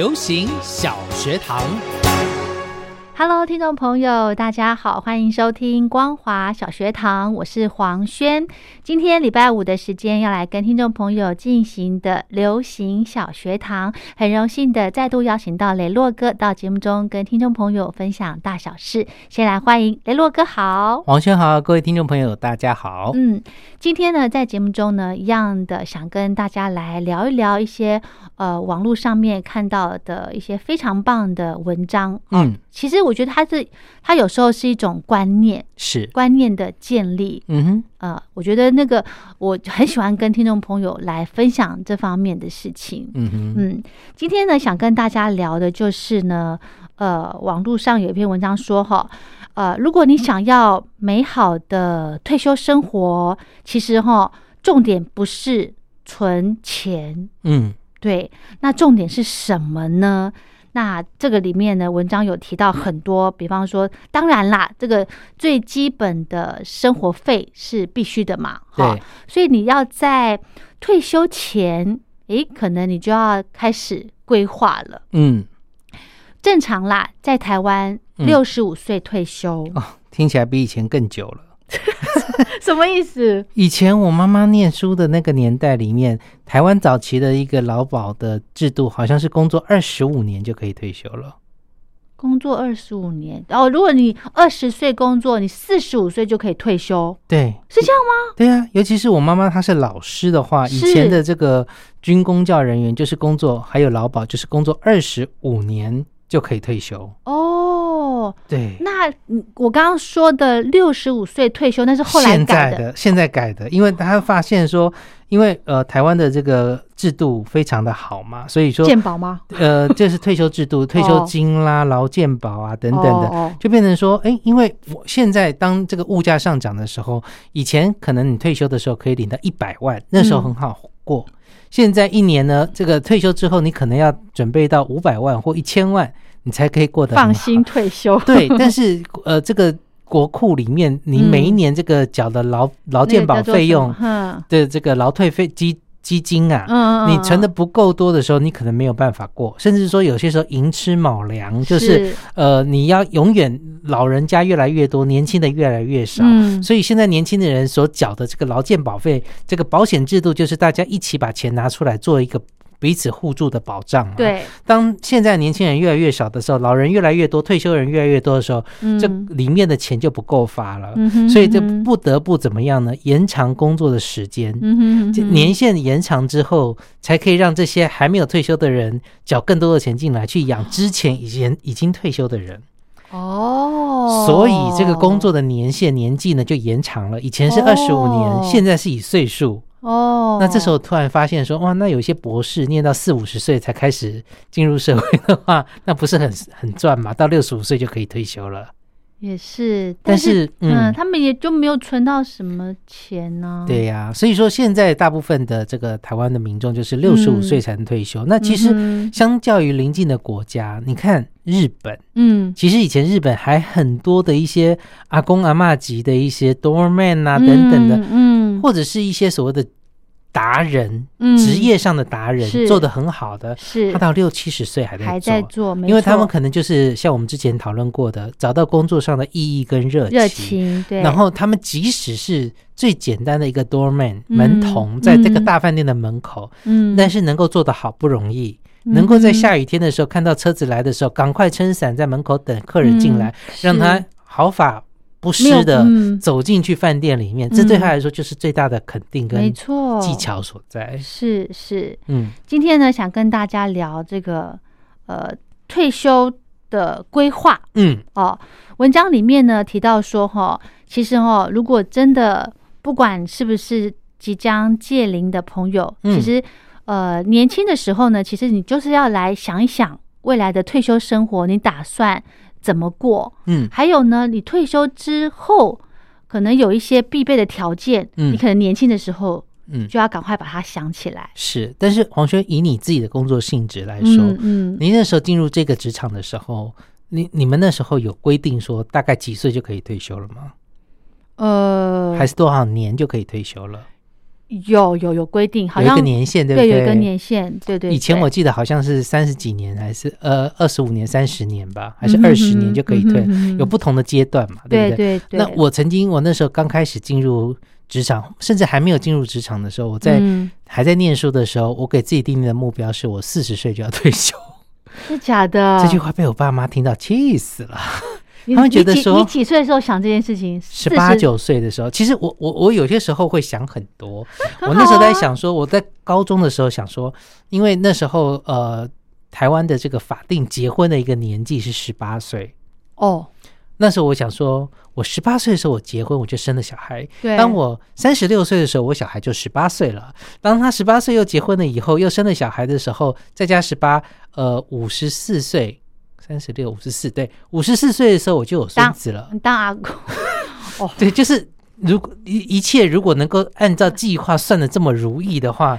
流行小学堂。Hello，听众朋友，大家好，欢迎收听光华小学堂，我是黄轩。今天礼拜五的时间要来跟听众朋友进行的流行小学堂，很荣幸的再度邀请到雷洛哥到节目中跟听众朋友分享大小事。先来欢迎雷洛哥，好。黄轩好，各位听众朋友，大家好。嗯，今天呢，在节目中呢，一样的想跟大家来聊一聊一些呃网络上面看到的一些非常棒的文章。嗯，其实我觉得它是它有时候是一种观念，是，观念的建立。嗯哼，呃，我觉得那个我很喜欢跟听众朋友来分享这方面的事情。嗯哼，嗯，今天呢，想跟大家聊的就是呢，呃，网络上有一篇文章说哈，呃，如果你想要美好的退休生活，其实哈，重点不是存钱，嗯对，那重点是什么呢？那这个里面呢，文章有提到很多，比方说，当然啦，这个最基本的生活费是必须的嘛，哈对，所以你要在退休前，诶，可能你就要开始规划了。嗯，正常啦，在台湾嗯六十五岁退休，哦，听起来比以前更久了。什么意思？以前我妈妈念书的那个年代里面，台湾早期的一个劳保的制度，好像是工作二十五年就可以退休了。工作二十五年，哦，如果你二十岁工作，你四十五岁就可以退休，对，是这样吗？对啊，尤其是我妈妈她是老师的话，以前的这个军公教人员就是工作，还有劳保就是工作二十五年就可以退休。哦，对，那嗯我刚刚说的六十五岁退休，那是后来现改的，在的现在改的，因为他发现说，因为呃台湾的这个制度非常的好嘛，所以说健保吗？呃这是退休制度，退休金啦、劳健保啊等等的，哦就变成说，哎，因为我现在当这个物价上涨的时候，以前可能你退休的时候可以领到一百万，那时候很好过。现在一年呢，这个退休之后，你可能要准备到五百万或一千万，你才可以过得放心。退休。对，但是呃，这个国库里面，你每一年这个缴的劳劳健保费用嗯的这个劳退费基基金啊，嗯你存的不够多的时候，你可能没有办法过，甚至说有些时候寅吃卯粮，就是呃，你要永远老人家越来越多，年轻的越来越少。嗯。所以现在年轻的人所缴的这个劳健保费，这个保险制度就是大家一起把钱拿出来做一个彼此互助的保障嘛。，对，当现在年轻人越来越少的时候，老人越来越多，退休人越来越多的时候，嗯这里面的钱就不够发了。嗯哼所以这嗯哼不得不怎么样呢？延长工作的时间。嗯哼嗯哼年限延长之后，才可以让这些还没有退休的人缴更多的钱进来，去养之前已经已经退休的人。哦，所以这个工作的年限年纪呢就延长了，以前是二十五年，哦现在是以岁数。哦，那这时候突然发现说，哇，那有些博士念到四五十岁才开始进入社会的话，那不是很很赚嘛？到六十五岁就可以退休了。也是，但是是嗯。嗯，他们也就没有存到什么钱呢？对呀、所以说现在大部分的这个台湾的民众就是六十五嗯。岁才能退休。那其实相较于邻近的国家，你看日本，嗯。其实以前日本还很多的一些阿公阿嬷级的一些 doorman 啊等等的，嗯，或者是一些所谓的达人，嗯。职业上的达人做的很好的，是。他到六七十岁还在还在做。因为他们可能就是像我们之前讨论过的，找到工作上的意义跟热情，热情，对，然后他们即使是最简单的一个 doorman 嗯。门童，在这个嗯大饭店的门口，嗯，但是能够做得好不容易。能够在下雨天的时候看到车子来的时候，赶快撑伞在门口等客人进来，嗯。让他毫发不没有失的嗯走进去饭店里面，这对他来说就是最大的肯定没跟错，技巧所在。是是。嗯今天呢，想跟大家聊这个呃退休的规划嗯哦。文章里面呢提到说哈、其实哈、如果真的不管是不是即将届龄的朋友，嗯其实呃年轻的时候呢，其实你就是要来想一想未来的退休生活，你打算怎么过？嗯还有呢，你退休之后可能有一些必备的条件，嗯你可能年轻的时候嗯，就要赶快把它想起来。是。但是黄轩以你自己的工作性质来说，嗯嗯，您那时候进入这个职场的时候，你你们那时候有规定说大概几岁就可以退休了吗？呃，还是多少年就可以退休了？有有有规定，好像有一个年限，对不对，对？有一个年限，对对。以前我记得好像是三十几年，还是呃二十五年、三十年吧，还是二十年就可以退嗯，哼嗯哼有不同的阶段嘛，对不对？对对。那我曾经，我那时候刚开始进入职场，甚至还没有进入职场的时候，我在、嗯还在念书的时候，我给自己定的目标是我四十岁就要退休。是假的，这句话被我爸妈听到，气死了。你他们觉得说你几岁的时候想这件事情？十八九岁的时候，其实我我我有些时候会想很多。很我那时候在想说，我在高中的时候想说，因为那时候呃，台湾的这个法定结婚的一个年纪是十八岁。哦，那时候我想说，我十八岁的时候我结婚，我就生了小孩。对，当我三十六岁的时候，我小孩就十八岁了。当他十八岁又结婚了以后，又生了小孩的时候，再加十八，呃，五十四岁，三十六，五十四，对，五十四岁的时候我就有孙子了。你当阿公，哦对，就是如果一一切如果能够按照计划算的这么如意的话，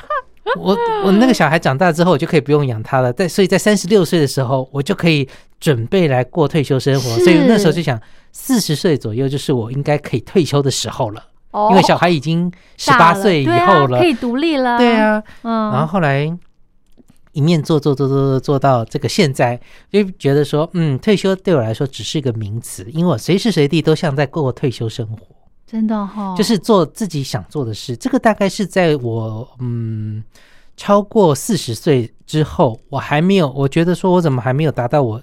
我我那个小孩长大之后，我就可以不用养他了。在所以在三十六岁的时候，我就可以准备来过退休生活。所以那时候就想，四十岁左右就是我应该可以退休的时候了，哦因为小孩已经十八岁以后了。可以独立了。对，啊，嗯，然后后来一面做做做做做做到这个现在，就觉得说，嗯，退休对我来说只是一个名词，因为我随时随地都像在过退休生活。真的哈，就是做自己想做的事。这个大概是在我嗯超过四十岁之后，我还没有，我觉得说我怎么还没有达到我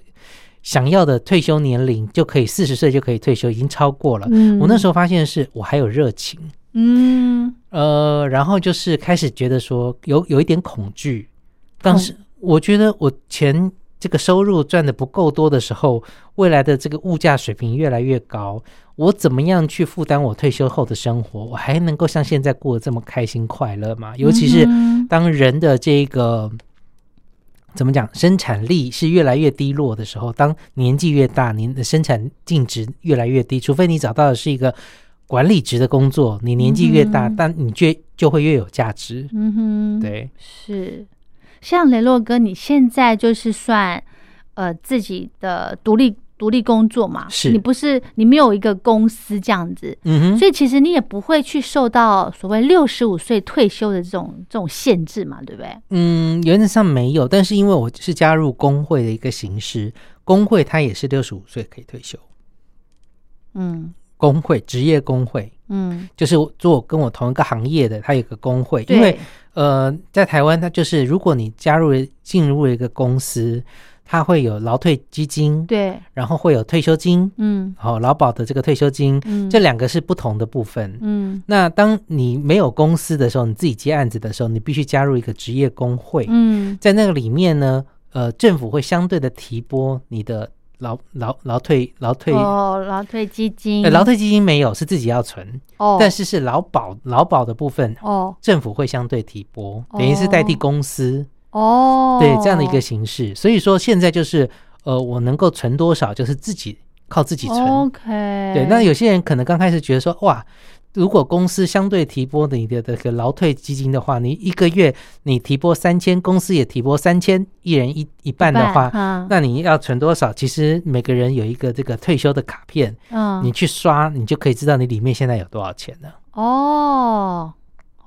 想要的退休年龄，就可以四十岁就可以退休，已经超过了。嗯我那时候发现是我还有热情，嗯呃，然后就是开始觉得说有有一点恐惧。当时我觉得我钱这个收入赚的不够多的时候，未来的这个物价水平越来越高，我怎么样去负担我退休后的生活？我还能够像现在过得这么开心快乐吗？尤其是嗯当人的这个。怎么讲？生产力是越来越低落的时候，当年纪越大，您的生产净值越来越低，除非你找到的是一个管理职的工作，你年纪越大，嗯但你就就会越有价值。嗯哼，对，是。像雷洛哥，你现在就是算呃自己的独立独立工作嘛？是你不是你没有一个公司这样子，嗯哼，所以其实你也不会去受到所谓六十五岁退休的这种这种限制嘛，对不对？嗯，原则上没有，但是因为我是加入工会的一个形式，工会它也是六十五岁可以退休。嗯工会职业工会嗯，就是做跟我同一个行业的，他有个工会，对。因为呃，在台湾它就是如果你加入进入一个公司，它会有劳退基金，对，然后会有退休金，嗯。好、劳保的这个退休金，嗯，这两个是不同的部分。嗯。那当你没有公司的时候，你自己接案子的时候，你必须加入一个职业工会，嗯。在那个里面呢，呃，政府会相对的提拨你的劳劳劳退劳退。哦，劳退基金，呃劳退基金没有，是自己要存，哦，但是是劳保劳保的部分，哦政府会相对提拨，等于是代替公司，哦，对这样的一个形式。所以说现在就是，呃，我能够存多少，就是自己靠自己存。OK，对，那有些人可能刚开始觉得说，哇，如果公司相对提拨你的这个劳退基金的话，你一个月你提拨三千，公司也提拨三千，一人一一半的话，嗯那你要存多少？其实每个人有一个这个退休的卡片，嗯你去刷，你就可以知道你里面现在有多少钱了。哦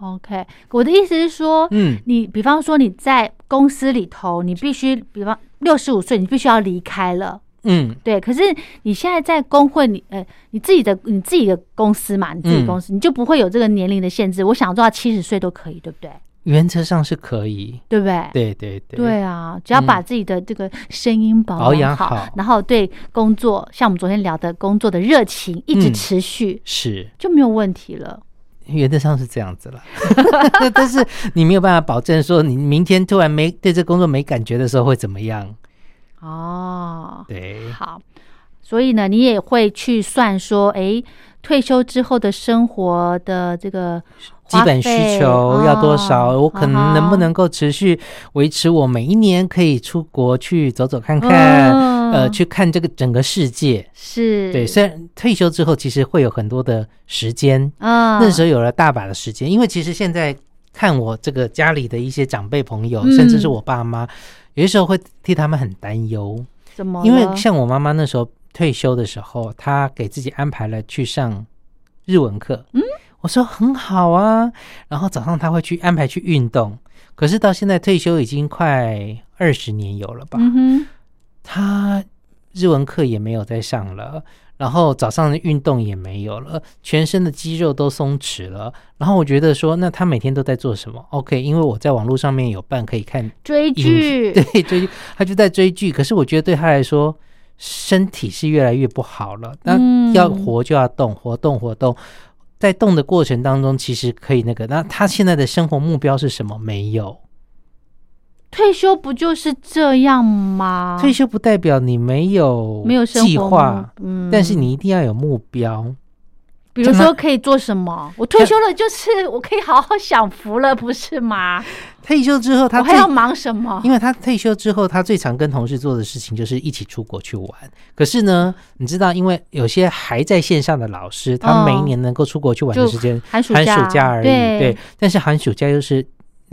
，OK，我的意思是说，嗯，你比方说你在公司里头，你必须，比方六十五岁，你必须要离开了。嗯，对，可是你现在在工会你，呃，你自己的你自己的公司嘛，你自己公司，你就不会有这个年龄的限制。我想做到七十岁都可以，对不对？原则上是可以。对不对？对对对，对啊，只要把自己的这个声音保保养好，好然后对工作，像我们昨天聊的工作的热情一直嗯持续，是就没有问题了。原则上是这样子了。但是你没有办法保证说你明天突然没对这工作没感觉的时候会怎么样。哦，对，好，所以呢，你也会去算说，哎，退休之后的生活的这个基本需求要多少？哦我可能能不能够持续维持我每一年可以出国去走走看看，嗯呃，去看这个整个世界。是对，虽然退休之后其实会有很多的时间，嗯，那时候有了大把的时间，因为其实现在看我这个家里的一些长辈朋友，嗯甚至是我爸妈，有的时候会替他们很担忧，怎么？因为像我妈妈那时候退休的时候，她给自己安排了去上日文课，嗯，我说很好啊，然后早上她会去安排去运动，可是到现在退休已经快二十年有了吧，嗯哼，她日文课也没有再上了。然后早上的运动也没有了，全身的肌肉都松弛了。然后我觉得说，那他每天都在做什么？OK，因为我在网络上面有伴可以看追剧，对，追剧，他就在追剧。可是我觉得对他来说，身体是越来越不好了。那嗯要活就要动，活动活动，在动的过程当中，其实可以那个。那他现在的生活目标是什么？没有。退休不就是这样吗？退休不代表你没有没有计划，嗯但是你一定要有目标。比如说可以做什么？我退休了，就是我可以好好享福了，不是吗？退休之后，他还要忙什么？因为他退休之后，他最常跟同事做的事情就是一起出国去玩。可是呢，你知道，因为有些还在线上的老师，他每一年能够出国去玩的时间，寒暑寒假暑假而已。对对，但是寒暑假又是那个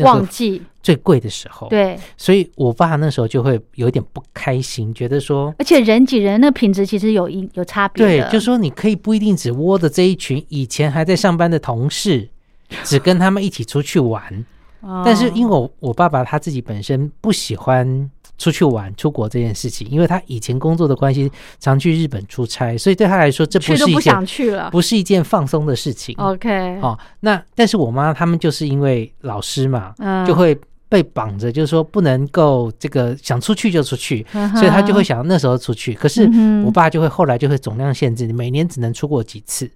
旺季，最贵的时候。，对，所以我爸那时候就会有一点不开心，觉得说。而且人挤人那品质其实有一有差别对的，，就说你可以不一定只窝着这一群以前还在上班的同事，只跟他们一起出去玩。哦但是因为我我爸爸他自己本身不喜欢出去玩、出国这件事情，因为他以前工作的关系，常去日本出差，所以对他来说这不是一件想去了。不是一件放松的事情。OK，哦，那但是我妈他们就是因为老师嘛，嗯就会被绑着，就是说不能够这个想出去就出去，嗯所以他就会想那时候出去。可是我爸就会后来就会总量限制，你每年只能出国几次，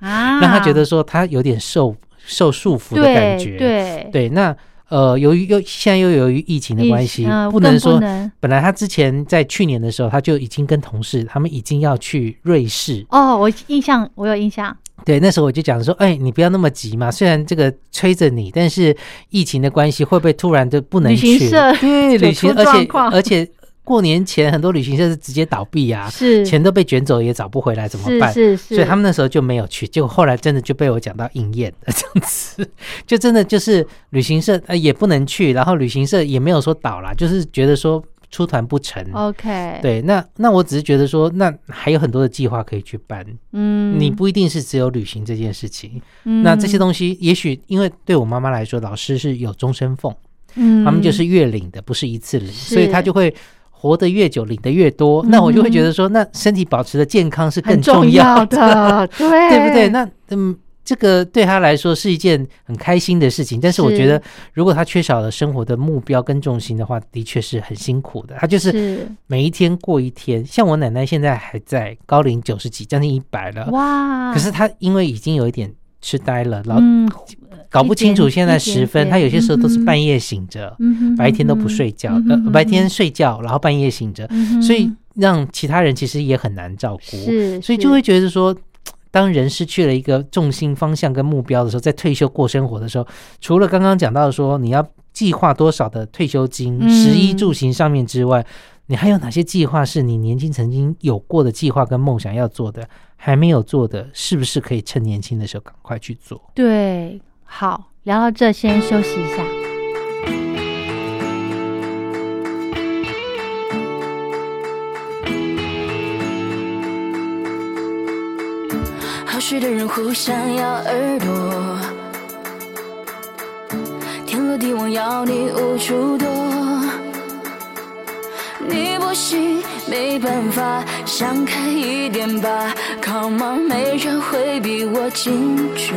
啊，让他觉得说他有点受受束缚的感对觉。对对，那呃，由于又现在又由于疫情的关系，不能说。能本来他之前在去年的时候，他就已经跟同事他们已经要去瑞士。哦，我印象我有印象，对，那时候我就讲说，哎，你不要那么急嘛，虽然这个催着你，但是疫情的关系，会不会突然就不能旅去？行社对，旅行，而且而且过年前很多旅行社是直接倒闭啊，是。钱都被卷走也找不回来，怎么办？是是是，所以他们那时候就没有去，结果后来真的就被我讲到应验了，这样子，就真的就是旅行社呃也不能去，然后旅行社也没有说倒啦，就是觉得说出团不成。OK，，对，那那我只是觉得说，那还有很多的计划可以去办，嗯，你不一定是只有旅行这件事情。嗯。那这些东西，也许因为对我妈妈来说，老师是有终身俸，嗯。他们就是月领的，不是一次领，所以他就会活得越久，领的越多。那我就会觉得说，那身体保持的健康是更重要的，对对不对？那嗯，这个对他来说是一件很开心的事情，但是我觉得，如果他缺少了生活的目标跟重心的话，的确是很辛苦的。他就是是每一天过一天，像我奶奶现在还在高龄九十几，将近一百了，哇，可是她因为已经有一点痴呆了，然后嗯，搞不清楚现在一点时分，他有些时候都是半夜醒着，嗯白天都不睡觉，白嗯天睡觉，然后半夜醒着，嗯所以让其他人其实也很难照顾。是，所以就会觉得说，当人失去了一个重心方向跟目标的时候，在退休过生活的时候，除了刚刚讲到的说你要计划多少的退休金、衣住行上面之外，你还有哪些计划是你年轻曾经有过的计划跟梦想要做的，还没有做的，是不是可以趁年轻的时候赶快去做？对，好，聊到这，先休息一下。好学的人互相咬耳朵，天罗地网要你无处躲。不行，没办法，想开一点吧。Come on，没人会比我清楚。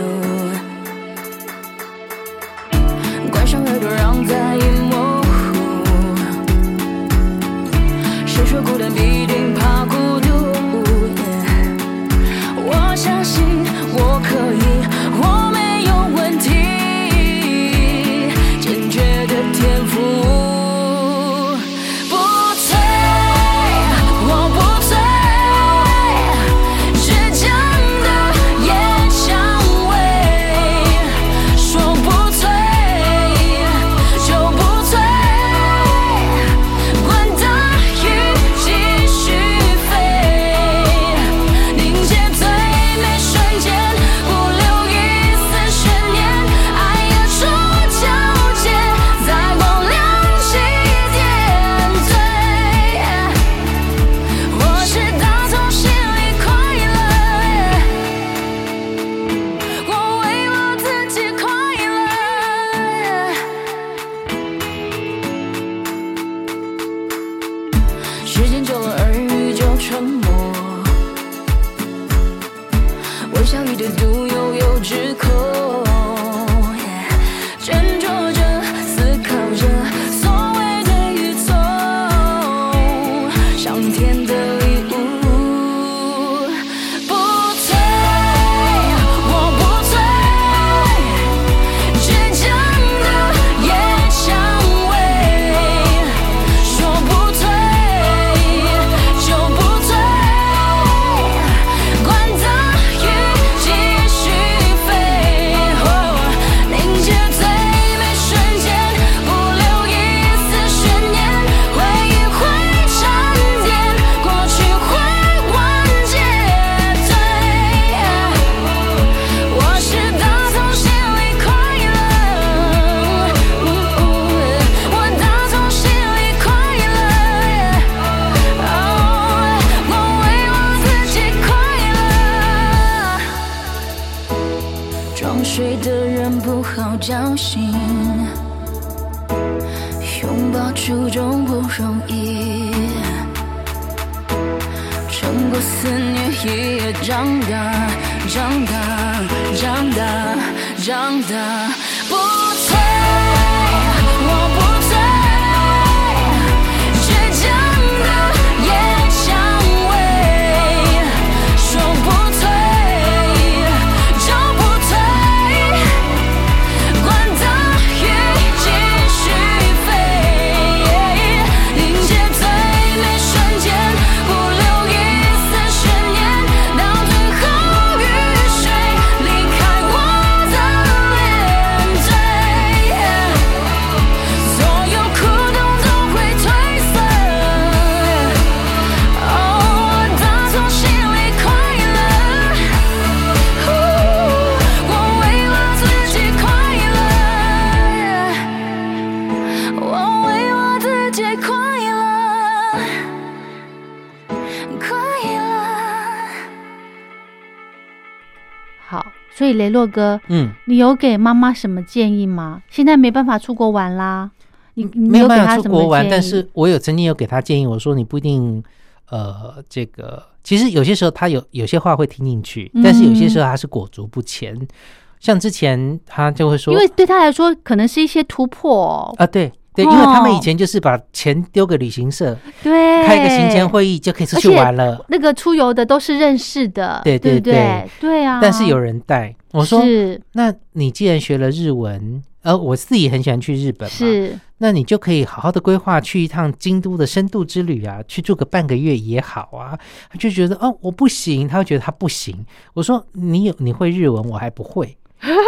好，所以雷洛哥，嗯，你有给妈妈什么建议吗？现在没办法出国玩啦，你你没有办法出国玩，但是我有曾经有给他建议，我说你不一定，呃，这个其实有些时候他有有些话会听进去，但是有些时候他是裹足不前。像之前他就会说，因为对他来说可能是一些突破哦、啊，对对，因为他们以前就是把钱丢给旅行社，对，开一个行前会议就可以出去玩了。那个出游的都是认识的，对对对对啊。但是有人带，我说，那你既然学了日文，呃，我自己很喜欢去日本嘛，是那你就可以好好的规划去一趟京都的深度之旅啊，去住个半个月也好啊。他就觉得哦，我不行，他会觉得他不行。我说你有你会日文，我还不会。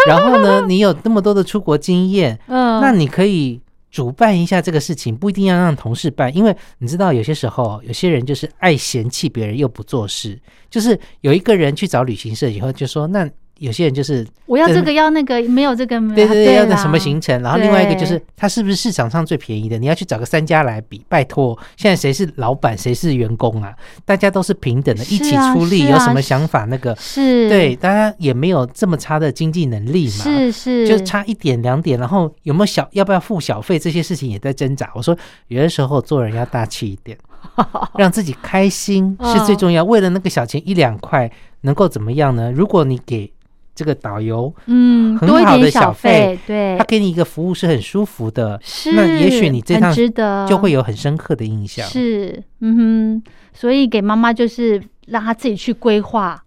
然后呢，你有那么多的出国经验，嗯，那你可以主办一下这个事情，不一定要让同事办，因为你知道有些时候有些人就是爱嫌弃别人又不做事，就是有一个人去找旅行社以后就说那。有些人就是我要这个要那个，没有这个没有对对对，要啦个什么行程，然后另外一个就是对它是不是市场上最便宜的？你要去找个三家来比，拜托，现在谁是老板，谁是员工啊？大家都是平等的，一起出力，有什么想法那个是，对，大家也没有这么差的经济能力嘛，是是，就差一点两点，然后有没有小要不要付小费这些事情也在挣扎。我说有的时候做人要大气一点，让自己开心是最重要。为了那个小钱一两块，能够怎么样呢？如果你给这个导游，嗯，很多一好的点小小费对他，给你一个服务是很舒服的，是，那也许你这很趟值得，就会有很深刻的印象。是，嗯哼，所以给妈妈就是让她自己去规划。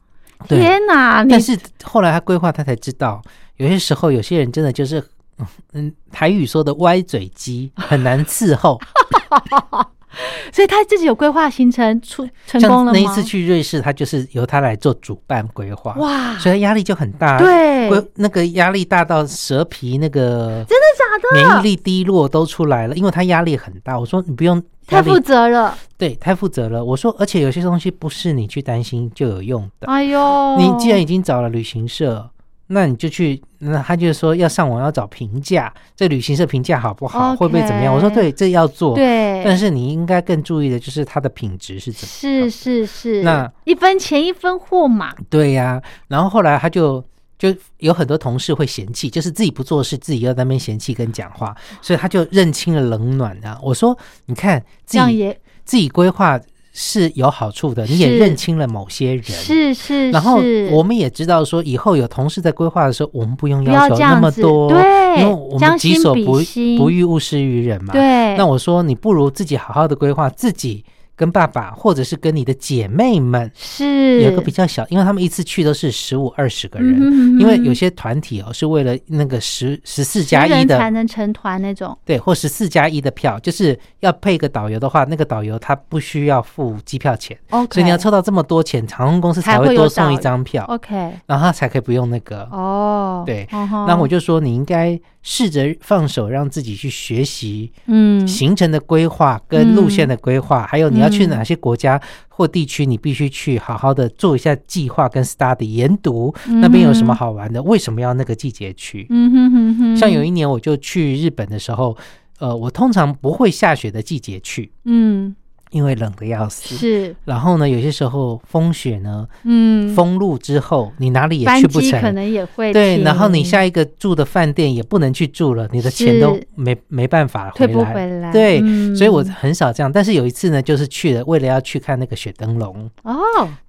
天哪，但是后来他规划，他才知道，有些时候有些人真的就是，嗯嗯，台语说的歪嘴鸡，很难伺候。所以他自己有规划行程出成功了吗？那一次去瑞士，他就是由他来做主办规划，哇，所以他压力就很大。对，那个压力大到蛇皮那个真的假的？免疫力低落都出来了，因为他压力很大。我说你不用太负责了，对，太负责了。我说，而且有些东西不是你去担心就有用的。哎呦，你既然已经找了旅行社，那你就去，那他就说要上网要找评价，这旅行社评价好不好会不会怎么样？我说对，这要做。对，但是你应该更注意的就是它的品质是怎么样。是是是，那一分钱一分货嘛，对呀、然后后来他就就有很多同事会嫌弃，就是自己不做事，自己要在那边嫌弃跟讲话，所以他就认清了冷暖啊。我说，你看自己这样也自己规划是有好处的，你也认清了某些人。是是，然后我们也知道说，以后有同事在规划的时候，我们不用要求那么多，对因为我将们己所不心不欲，勿施于人嘛。对，那我说，你不如自己好好的规划，自己跟爸爸，或者是跟你的姐妹们，是。有一个比较小，因为他们一次去都是十五二十个人，因为有些团体哦是为了那个十十四加一的才能成团那种，对，或十四加一的票，就是要配个导游的话，那个导游他不需要付机票钱所以你要凑到这么多钱，航空公司才才会多送一张票，OK，然后他才可以不用那个。哦，对那我就说，你应该试着放手，让自己去学习嗯。行程的规划跟路线的规划，还有你要去哪些国家或地区，你必须去好好的做一下计划跟 study 研读，那边有什么好玩的，为什么要那个季节去？嗯哼哼哼，像有一年我就去日本的时候，呃，我通常不会下雪的季节去，嗯因为冷的要死。是然后呢，有些时候风雪呢，嗯，封路之后，你哪里也去不成。可能也会对，然后你下一个住的饭店也不能去住了，你的钱都没没办法退回来。不回来，对，嗯所以我很少这样。但是有一次呢，就是去了，为了要去看那个雪灯笼，哦，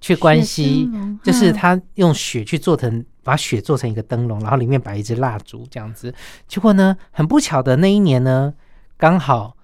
去关西，就是嗯他用雪去做成，把雪做成一个灯笼，然后里面摆一支蜡烛这样子。结果呢，很不巧的那一年呢，刚好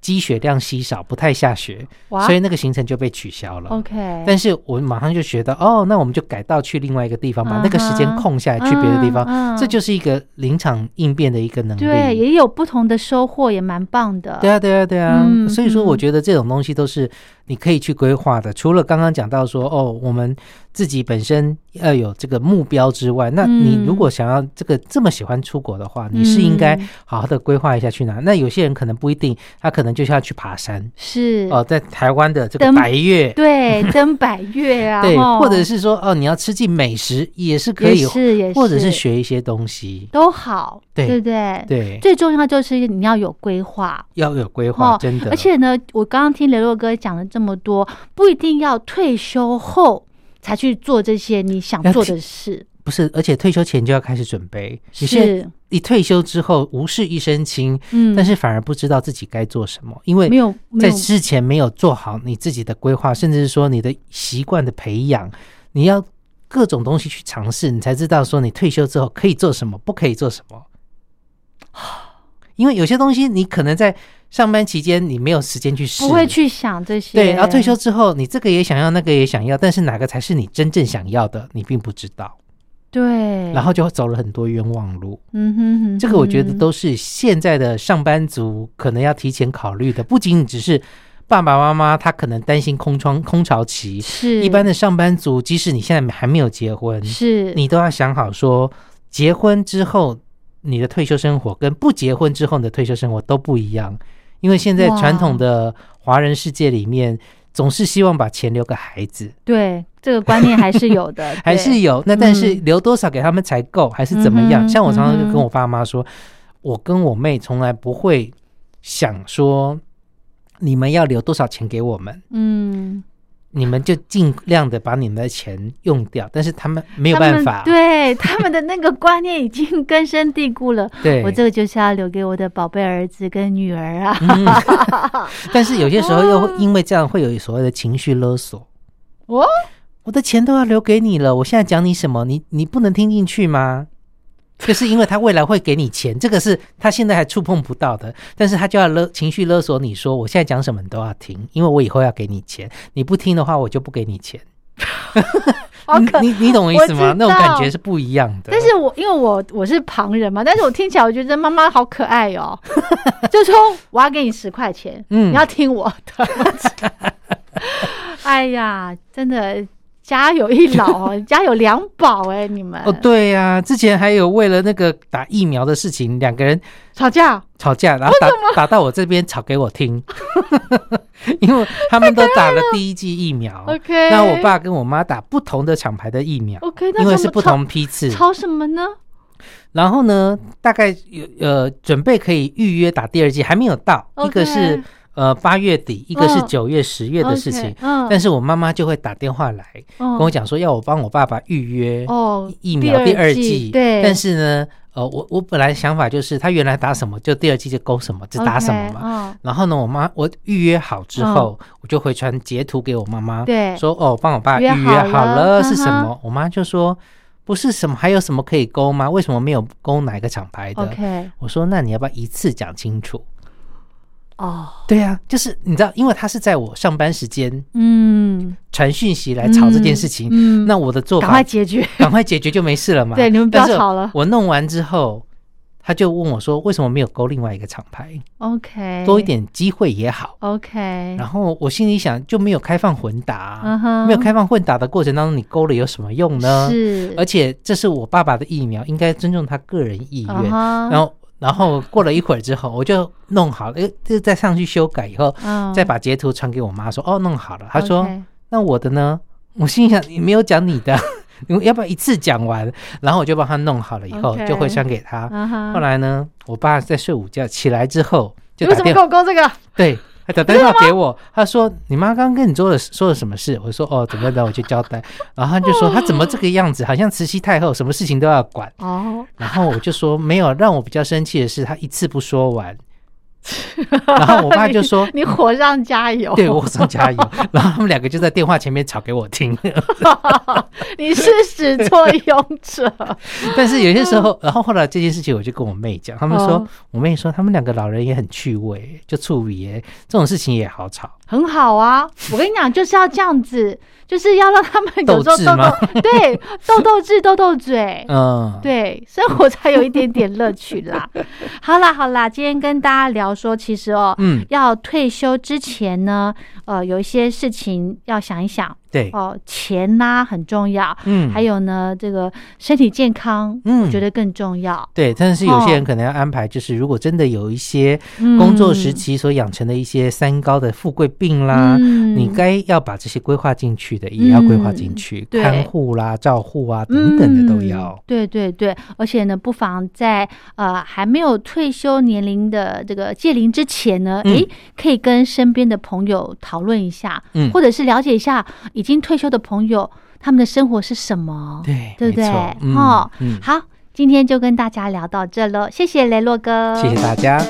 积雪量稀少，不太下雪，所以那个行程就被取消了。OK，但是我马上就学到，哦，那我们就改道去另外一个地方，把那个时间空下来去别的地方，这就是一个临场应变的一个能力。对，也有不同的收获，也蛮棒的。对啊，对啊，对啊。嗯所以说，我嗯觉得这种东西都是你可以去规划的。除了刚刚讲到说，哦，我们自己本身要有这个目标之外，那你嗯如果想要这个这么喜欢出国的话，你是应该嗯好好的规划一下去哪。那有些人可能不一定，他可能就像要去爬山是哦，在台湾的这个登百越。对，登百月啊，对，或者是说哦，你要吃尽美食也是可以是也，是也或者是学一些东西。都好，对对不对？对，最重要就是你要有规划。要有规划，哦真的。而且呢，我刚刚听雷洛哥讲了这么多，不一定要退休后才去做这些你想做的事，不是，而且退休前就要开始准备。你现在是，一退休之后无事一身轻，嗯，但是反而不知道自己该做什么，因为没有没有在之前没有做好你自己的规划，甚至是说你的习惯的培养，你要各种东西去尝试，你才知道说你退休之后可以做什么，不可以做什么。因为有些东西你可能在上班期间你没有时间去试，不会去想这些，对，然后退休之后你这个也想要，那个也想要，但是哪个才是你真正想要的，你并不知道，对，然后就走了很多冤枉路。嗯哼哼，这个我觉得都是现在的上班族可能要提前考虑的，不仅仅只是爸爸妈妈他可能担心空窗空巢期，是。一般的上班族，即使你现在还没有结婚，是。你都要想好说，结婚之后你的退休生活跟不结婚之后你的退休生活都不一样，因为现在哇。传统的华人世界里面，总是希望把钱留给孩子。对这个观念还是有的，还是有，那但是嗯。留多少给他们才够，还是怎么样？像我常常就跟我爸妈说，我跟我妹从来不会想说你们要留多少钱给我们，嗯，你们就尽量的把你们的钱用掉，但是他们没有办法，对 他们的那个观念已经根深蒂固了。对。我这个就是要留给我的宝贝儿子跟女儿啊。嗯，但是有些时候又会因为这样会有所谓的情绪勒索。哦，我的钱都要留给你了，我现在讲你什么，你你不能听进去吗？就是因为他未来会给你钱，这个是他现在还触碰不到的，但是他就要勒情绪勒索你说，我现在讲什么你都要听，因为我以后要给你钱，你不听的话，我就不给你钱。好可你你你懂我意思吗？那种感觉是不一样的。但是我因为我我是旁人嘛，但是我听起来我觉得妈妈好可爱哦，就说我要给你十块钱，嗯你要听我的。哎呀，真的家有一老哦，家有两宝哎，你们哦，对呀、之前还有为了那个打疫苗的事情，两个人吵架吵架，然后打打到我这边吵给我听，因为他们都打了第一剂疫苗。OK？那我爸跟我妈打不同的厂牌的疫苗，OK，因为是不同批次。吵什么呢？然后呢，大概有呃准备可以预约打第二剂，还没有到。一个是呃八月底，一个是嗯九月、十月的事情。嗯，但是我妈妈就会打电话来跟跟我讲说，要我帮我爸爸预约哦，疫苗第二季。对，但是呢，呃，我我本来想法就是他原来打什么，就第二季就勾什么，就打什么嘛。嘛，然后呢，我妈我预约好之后，我就回传截图给我妈妈，嗯对说哦，帮我爸预约约好好了了是什嗯么？我妈就说不是什么，还有什么可以勾吗？为什么没有勾哪个厂牌的？OK，我说那你要不要一次讲清楚？哦，对呀、就是你知道，因为他是在我上班时间嗯，传讯息来吵这件事情，嗯，那我的做法赶法快解决，赶快解决就没事了嘛。对，你们不要吵了。我弄完之后，他就问我说：“为什么没有勾另外一个厂牌？，OK，多一点机会也好。，OK，然后我心里想，就没有开放混打，没有开放混打的过程当中，你勾了有什么用呢？是，而且这是我爸爸的疫苗，应该尊重他个人意愿。然后，然后过了一会儿之后，我就弄好了，哎就再上去修改以后，嗯再把截图传给我妈说：“哦，弄好了。”她说那我的呢？我心想，你没有讲你的，你要不要一次讲完？然后我就帮她弄好了以后就会传给他。嗯哼后来呢，我爸在睡午觉起来之后就你为什么跟我勾这个？对，他打电话给我，他说你妈刚刚跟你做了说了什么事？我说哦怎么的，我就交代。然后他就说他怎么这个样子，好像慈禧太后，什么事情都要管。哦，然后我就说没有，让我比较生气的是他一次不说完。然后我爸就说 你火上加油，对我上加油，然后他们两个就在电话前面吵给我听。你是始作俑者，但是有些时候，然后后来这件事情我就跟我妹讲，他们说哦我妹说他们两个老人也很趣味，就处理这种事情也好吵。很好啊。我跟你讲，就是要这样子，就是要让他们有时候斗斗智吗斗，对，斗斗智，斗斗嘴。嗯，对，生活才有一点点乐趣啦。好啦好啦，今天跟大家聊说，其实哦，嗯，要退休之前呢，呃，有一些事情要想一想对，哦，钱呐、很重要，嗯，还有呢，这个身体健康，嗯。我觉得更重要。对，但是有些人哦可能要安排，就是如果真的有一些嗯。工作时期所养成的一些三高的富贵病啦，嗯。你该要把这些规划进去的，也要规划进去，对。看护啦、照护啊等等的都要。嗯。对对对，而且呢，不妨在呃还没有退休年龄的这个届龄之前呢，嗯。诶，可以跟身边的朋友讨论一下，嗯。或者是了解一下已经退休的朋友他们的生活是什么，对，对不对？哦嗯，好，今天就跟大家聊到这喽，谢谢雷洛哥，谢谢大家。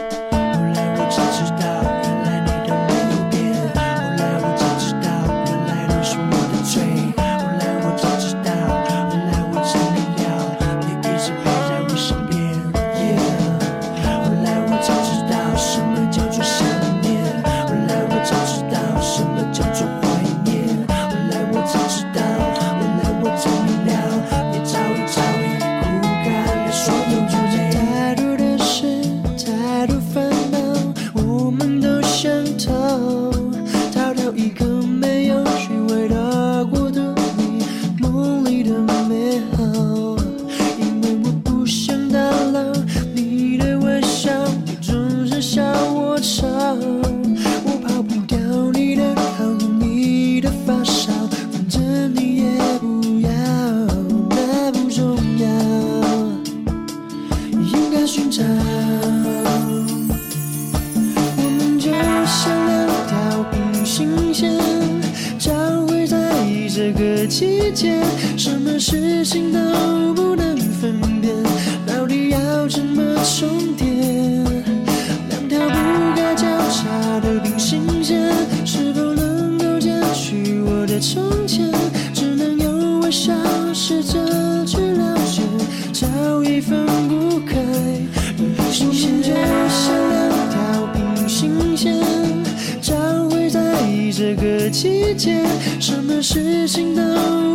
事情都